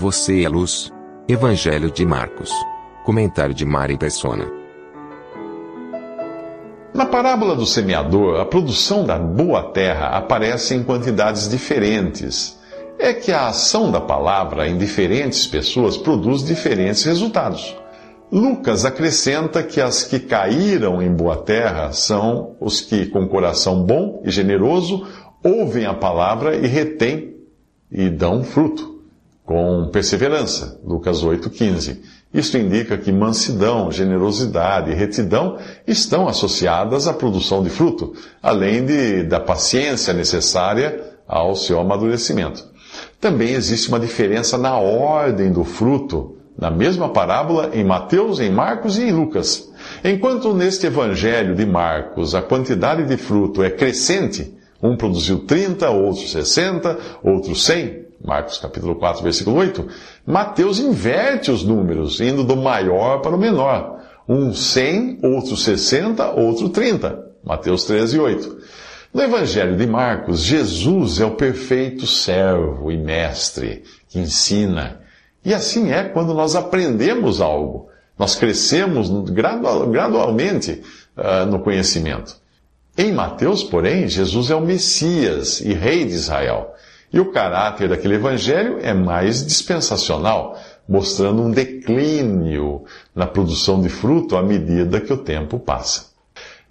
Você é luz. Evangelho de Marcos. Comentário de Mari Persona. Na parábola do semeador, a produção da boa terra aparece em quantidades diferentes. É que a ação da palavra em diferentes pessoas produz diferentes resultados. Lucas acrescenta que as que caíram em boa terra são os que, com coração bom e generoso, ouvem a palavra e retêm e dão fruto, com perseverança. Lucas 8,15. Isto indica que mansidão, generosidade e retidão estão associadas à produção de fruto, além de, da paciência necessária ao seu amadurecimento. Também existe uma diferença na ordem do fruto na mesma parábola em Mateus, em Marcos e em Lucas. Enquanto neste evangelho de Marcos a quantidade de fruto é crescente, um produziu 30, outro 60, outro 100, Marcos capítulo 4, versículo 8, Mateus inverte os números, indo do maior para o menor. Um 100, outro 60, outro 30. Mateus 13, 8. No Evangelho de Marcos, Jesus é o perfeito servo e mestre que ensina, e assim é quando nós aprendemos algo. Nós crescemos gradualmente uh, no conhecimento. Em Mateus, porém, Jesus é o Messias e Rei de Israel. E o caráter daquele evangelho é mais dispensacional, mostrando um declínio na produção de fruto à medida que o tempo passa.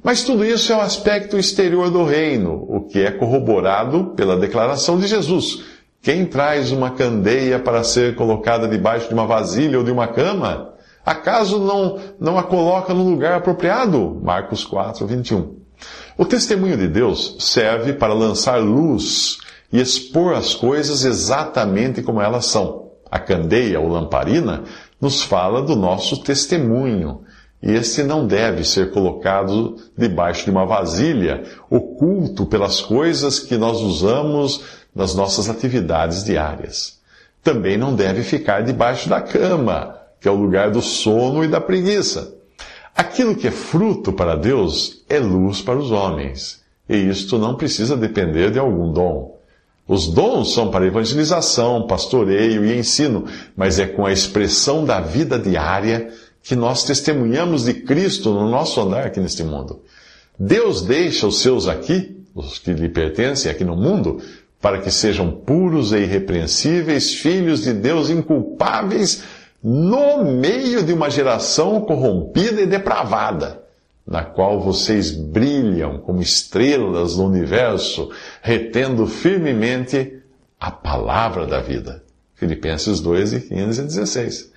Mas tudo isso é o aspecto exterior do reino, o que é corroborado pela declaração de Jesus quem traz uma candeia para ser colocada debaixo de uma vasilha ou de uma cama? Acaso não, não a coloca no lugar apropriado? Marcos 4, 21. O testemunho de Deus serve para lançar luz e expor as coisas exatamente como elas são. A candeia ou lamparina nos fala do nosso testemunho. E este não deve ser colocado debaixo de uma vasilha, oculto pelas coisas que nós usamos nas nossas atividades diárias. Também não deve ficar debaixo da cama, que é o lugar do sono e da preguiça. Aquilo que é fruto para Deus é luz para os homens, e isto não precisa depender de algum dom. Os dons são para evangelização, pastoreio e ensino, mas é com a expressão da vida diária que nós testemunhamos de Cristo no nosso andar aqui neste mundo. Deus deixa os seus aqui, os que lhe pertencem aqui no mundo, para que sejam puros e irrepreensíveis, filhos de Deus inculpáveis, no meio de uma geração corrompida e depravada, na qual vocês brilham como estrelas no universo, retendo firmemente a palavra da vida. Filipenses 2, 15 e 16.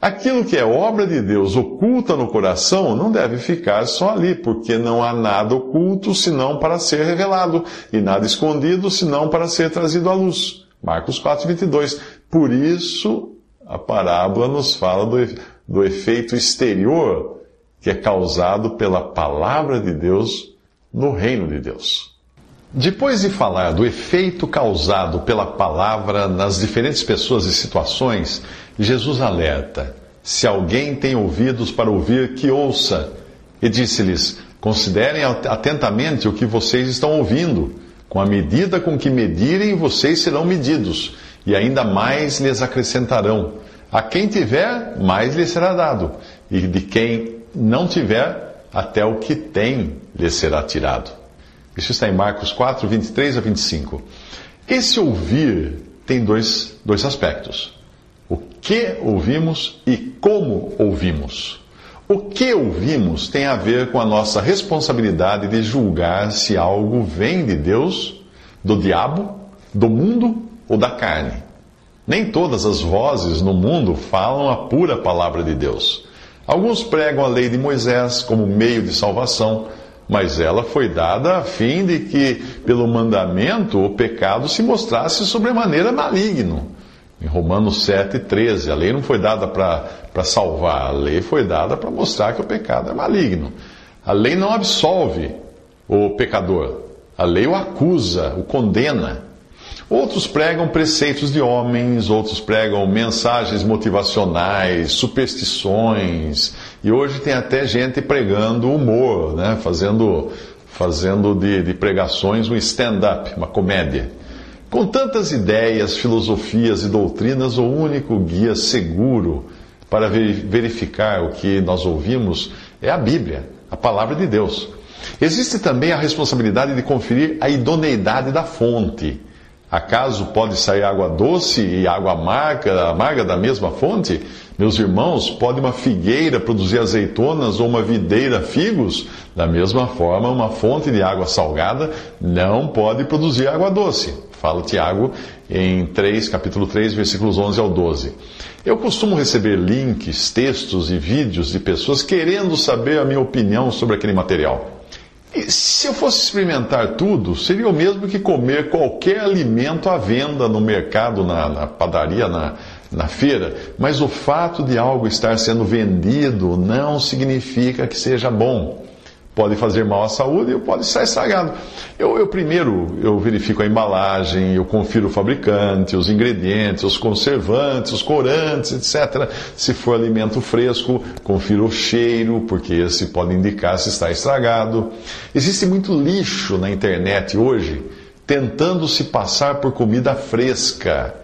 Aquilo que é obra de Deus oculta no coração não deve ficar só ali, porque não há nada oculto senão para ser revelado, e nada escondido senão para ser trazido à luz. Marcos 4, 22. Por isso, a parábola nos fala do, do efeito exterior que é causado pela palavra de Deus no reino de Deus. Depois de falar do efeito causado pela palavra nas diferentes pessoas e situações, Jesus alerta: se alguém tem ouvidos para ouvir, que ouça. E disse-lhes: considerem atentamente o que vocês estão ouvindo. Com a medida com que medirem, vocês serão medidos, e ainda mais lhes acrescentarão. A quem tiver, mais lhe será dado, e de quem não tiver, até o que tem lhe será tirado. Isso está em Marcos 4, 23 a 25. Esse ouvir tem dois, dois aspectos o que ouvimos e como ouvimos. O que ouvimos tem a ver com a nossa responsabilidade de julgar se algo vem de Deus, do diabo, do mundo ou da carne. Nem todas as vozes no mundo falam a pura palavra de Deus. Alguns pregam a lei de Moisés como meio de salvação, mas ela foi dada a fim de que, pelo mandamento, o pecado se mostrasse sobremaneira maligno. Em Romanos 7, 13, a lei não foi dada para salvar, a lei foi dada para mostrar que o pecado é maligno. A lei não absolve o pecador, a lei o acusa, o condena. Outros pregam preceitos de homens, outros pregam mensagens motivacionais, superstições, e hoje tem até gente pregando humor, né? fazendo, fazendo de, de pregações um stand-up, uma comédia. Com tantas ideias, filosofias e doutrinas, o único guia seguro para verificar o que nós ouvimos é a Bíblia, a palavra de Deus. Existe também a responsabilidade de conferir a idoneidade da fonte. Acaso pode sair água doce e água amarga, amarga da mesma fonte? Meus irmãos, pode uma figueira produzir azeitonas ou uma videira figos? Da mesma forma, uma fonte de água salgada não pode produzir água doce. Fala Tiago em 3, capítulo 3, versículos 11 ao 12. Eu costumo receber links, textos e vídeos de pessoas querendo saber a minha opinião sobre aquele material. E se eu fosse experimentar tudo, seria o mesmo que comer qualquer alimento à venda no mercado, na, na padaria, na, na feira. Mas o fato de algo estar sendo vendido não significa que seja bom pode fazer mal à saúde ou pode estar estragado. Eu, eu, primeiro eu verifico a embalagem, eu confiro o fabricante, os ingredientes, os conservantes, os corantes, etc. Se for alimento fresco, confiro o cheiro, porque esse pode indicar se está estragado. Existe muito lixo na internet hoje tentando se passar por comida fresca,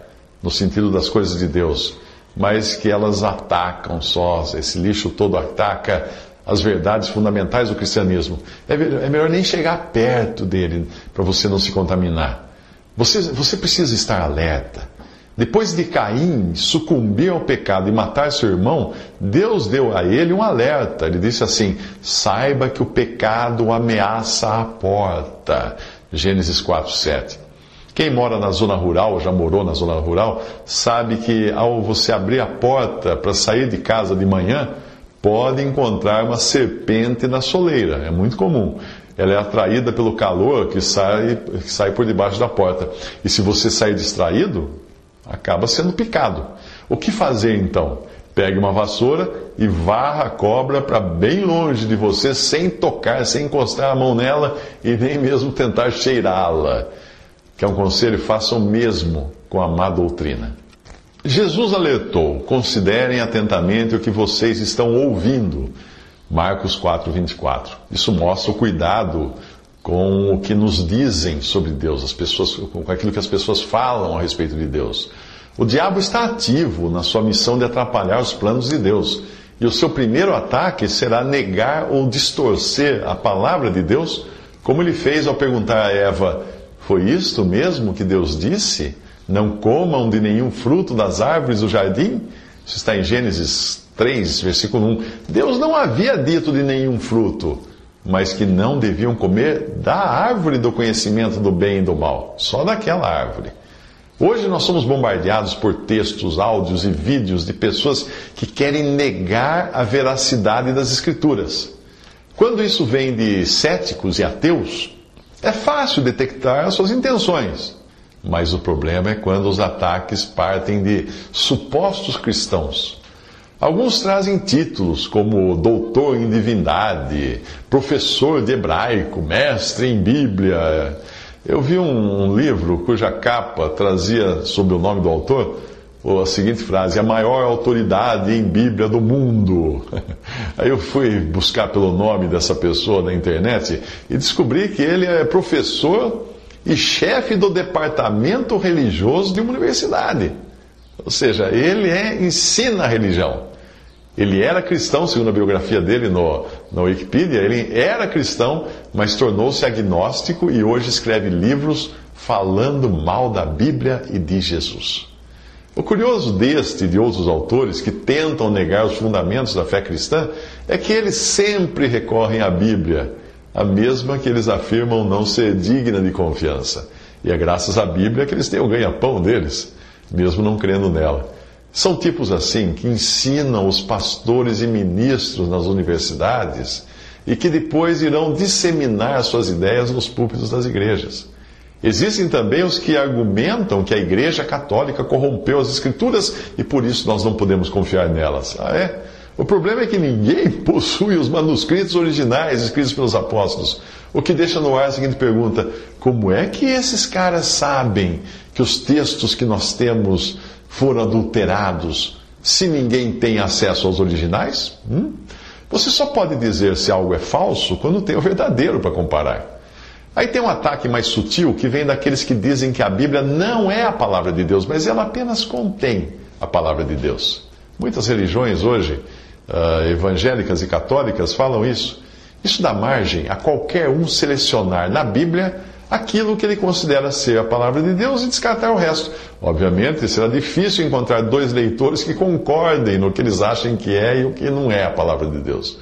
no sentido das coisas de Deus, mas que elas atacam só, esse lixo todo ataca as verdades fundamentais do cristianismo. É, é melhor nem chegar perto dele para você não se contaminar. Você, você precisa estar alerta. Depois de Caim sucumbir ao pecado e matar seu irmão, Deus deu a ele um alerta. Ele disse assim: saiba que o pecado ameaça a porta. Gênesis 4, 7. Quem mora na zona rural, já morou na zona rural, sabe que ao você abrir a porta para sair de casa de manhã, pode encontrar uma serpente na soleira. É muito comum. Ela é atraída pelo calor que sai, que sai por debaixo da porta. E se você sair distraído, acaba sendo picado. O que fazer então? Pegue uma vassoura e varra a cobra para bem longe de você, sem tocar, sem encostar a mão nela e nem mesmo tentar cheirá-la. Que é um conselho, faça o mesmo com a má doutrina. Jesus alertou: considerem atentamente o que vocês estão ouvindo. Marcos 4, 24. Isso mostra o cuidado com o que nos dizem sobre Deus, as pessoas, com aquilo que as pessoas falam a respeito de Deus. O diabo está ativo na sua missão de atrapalhar os planos de Deus. E o seu primeiro ataque será negar ou distorcer a palavra de Deus, como ele fez ao perguntar a Eva: Foi isto mesmo que Deus disse? Não comam de nenhum fruto das árvores do jardim? Isso está em Gênesis 3, versículo 1. Deus não havia dito de nenhum fruto, mas que não deviam comer da árvore do conhecimento do bem e do mal, só daquela árvore. Hoje nós somos bombardeados por textos, áudios e vídeos de pessoas que querem negar a veracidade das Escrituras. Quando isso vem de céticos e ateus, é fácil detectar as suas intenções. Mas o problema é quando os ataques partem de supostos cristãos. Alguns trazem títulos como doutor em divindade, professor de hebraico, mestre em Bíblia. Eu vi um, livro cuja capa trazia, sob o nome do autor, a seguinte frase: a maior autoridade em Bíblia do mundo. Aí eu fui buscar pelo nome dessa pessoa na internet e descobri que ele é professor e chefe do departamento religioso de uma universidade. Ou seja, ele é, ensina a religião. Ele era cristão, segundo a biografia dele no, no Wikipedia, ele era cristão, mas tornou-se agnóstico e hoje escreve livros falando mal da Bíblia e de Jesus. O curioso deste e de outros autores que tentam negar os fundamentos da fé cristã é que eles sempre recorrem à Bíblia a mesma que eles afirmam não ser digna de confiança. E é graças à Bíblia que eles têm o ganha-pão deles, mesmo não crendo nela. São tipos assim que ensinam os pastores e ministros nas universidades e que depois irão disseminar suas ideias nos púlpitos das igrejas. Existem também os que argumentam que a Igreja Católica corrompeu as Escrituras e por isso nós não podemos confiar nelas. Ah, é? O problema é que ninguém possui os manuscritos originais escritos pelos apóstolos. O que deixa no ar a seguinte pergunta: como é que esses caras sabem que os textos que nós temos foram adulterados se ninguém tem acesso aos originais? Hum? Você só pode dizer se algo é falso quando tem o verdadeiro para comparar. Aí tem um ataque mais sutil que vem daqueles que dizem que a Bíblia não é a palavra de Deus, mas ela apenas contém a palavra de Deus. Muitas religiões hoje, uh, evangélicas e católicas, falam isso. Isso dá margem a qualquer um selecionar na Bíblia aquilo que ele considera ser a palavra de Deus e descartar o resto. Obviamente, será difícil encontrar dois leitores que concordem no que eles acham que é e o que não é a palavra de Deus.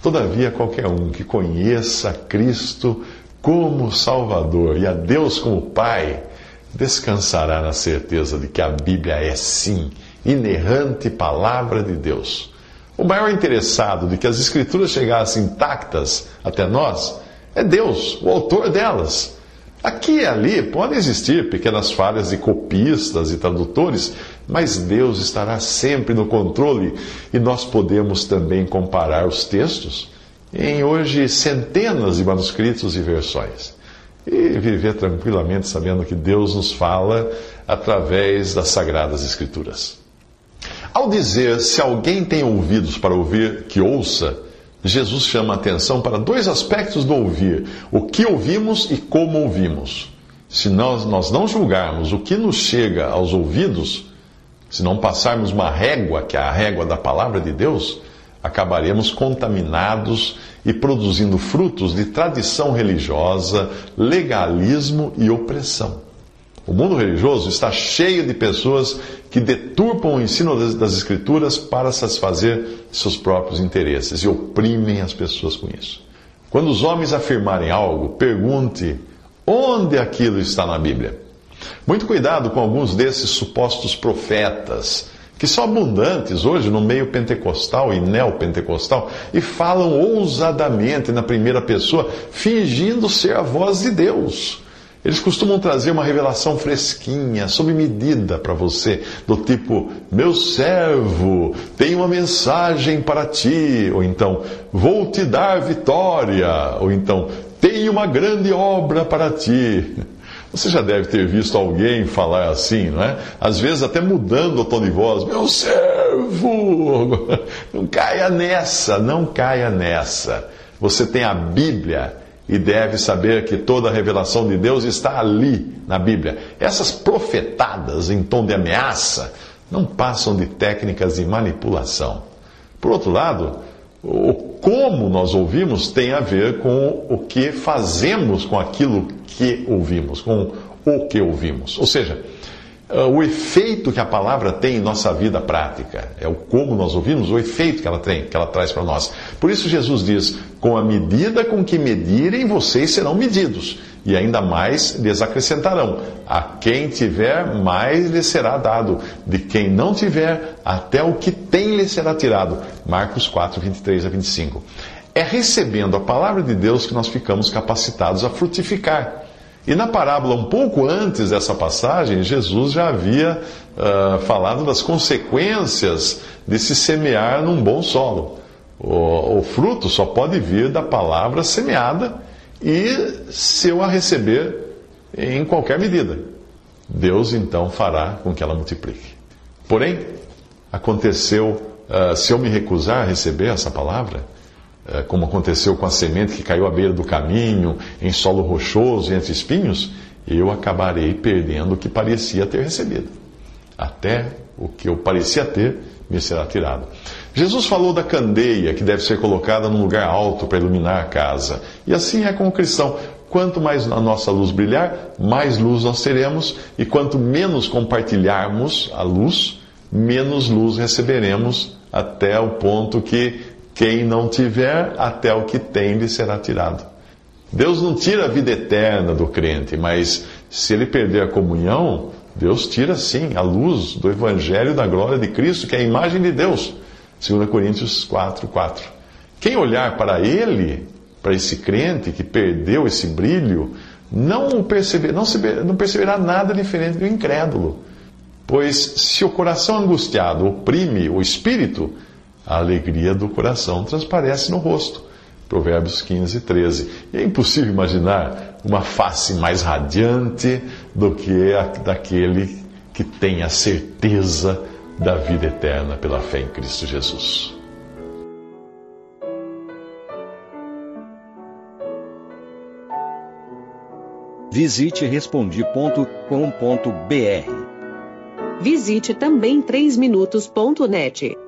Todavia, qualquer um que conheça Cristo como Salvador e a Deus como Pai, descansará na certeza de que a Bíblia é sim inerrante palavra de Deus. O maior interessado de que as Escrituras chegassem intactas até nós é Deus, o autor delas. Aqui e ali podem existir pequenas falhas de copistas e tradutores, mas Deus estará sempre no controle e nós podemos também comparar os textos em hoje centenas de manuscritos e versões e viver tranquilamente sabendo que Deus nos fala através das Sagradas Escrituras. Ao dizer se alguém tem ouvidos para ouvir, que ouça, Jesus chama a atenção para dois aspectos do ouvir: o que ouvimos e como ouvimos. Se nós, nós não julgarmos o que nos chega aos ouvidos, se não passarmos uma régua, que é a régua da palavra de Deus, acabaremos contaminados e produzindo frutos de tradição religiosa, legalismo e opressão. O mundo religioso está cheio de pessoas que deturpam o ensino das, Escrituras para satisfazer seus próprios interesses e oprimem as pessoas com isso. Quando os homens afirmarem algo, pergunte onde aquilo está na Bíblia. Muito cuidado com alguns desses supostos profetas, que são abundantes hoje no meio pentecostal e neopentecostal, e falam ousadamente na primeira pessoa, fingindo ser a voz de Deus. Eles costumam trazer uma revelação fresquinha, sob medida para você, do tipo: Meu servo, tem uma mensagem para ti, ou então, Vou te dar vitória, ou então, Tenho uma grande obra para ti. Você já deve ter visto alguém falar assim, não é? Às vezes até mudando o tom de voz: Meu servo! Não caia nessa, não caia nessa. Você tem a Bíblia e deve saber que toda a revelação de Deus está ali na Bíblia. Essas profetadas em tom de ameaça não passam de técnicas de manipulação. Por outro lado, o como nós ouvimos tem a ver com o que fazemos com aquilo que ouvimos, com o que ouvimos. Ou seja, o efeito que a palavra tem em nossa vida prática, é o como nós ouvimos, o efeito que ela tem, que ela traz para nós. Por isso Jesus diz: com a medida com que medirem, vocês serão medidos, e ainda mais lhes acrescentarão. A quem tiver, mais lhe será dado, de quem não tiver, até o que tem lhe será tirado. Marcos 4, 23 a 25. É recebendo a palavra de Deus que nós ficamos capacitados a frutificar. E na parábola, um pouco antes dessa passagem, Jesus já havia uh, falado das consequências de se semear num bom solo. O, o fruto só pode vir da palavra semeada e se eu a receber em qualquer medida. Deus então fará com que ela multiplique. Porém, aconteceu, uh, se eu me recusar a receber essa palavra, como aconteceu com a semente que caiu à beira do caminho, em solo rochoso, entre espinhos, eu acabarei perdendo o que parecia ter recebido. Até o que eu parecia ter me será tirado. Jesus falou da candeia que deve ser colocada num lugar alto para iluminar a casa. E assim é com o cristão. Quanto mais a nossa luz brilhar, mais luz nós teremos, e quanto menos compartilharmos a luz, menos luz receberemos, até o ponto que quem não tiver, até o que tem lhe será tirado. Deus não tira a vida eterna do crente, mas se ele perder a comunhão, Deus tira sim a luz do Evangelho da glória de Cristo, que é a imagem de Deus. 2 Coríntios 4, 4. Quem olhar para ele, para esse crente que perdeu esse brilho, não, perceber, não, se, não perceberá nada diferente do incrédulo. Pois se o coração angustiado oprime o espírito, a alegria do coração transparece no rosto. Provérbios 15, 13. E é impossível imaginar uma face mais radiante do que a daquele que tem a certeza da vida eterna pela fé em Cristo Jesus. Visite respondi.com.br. Visite também 3minutos.net.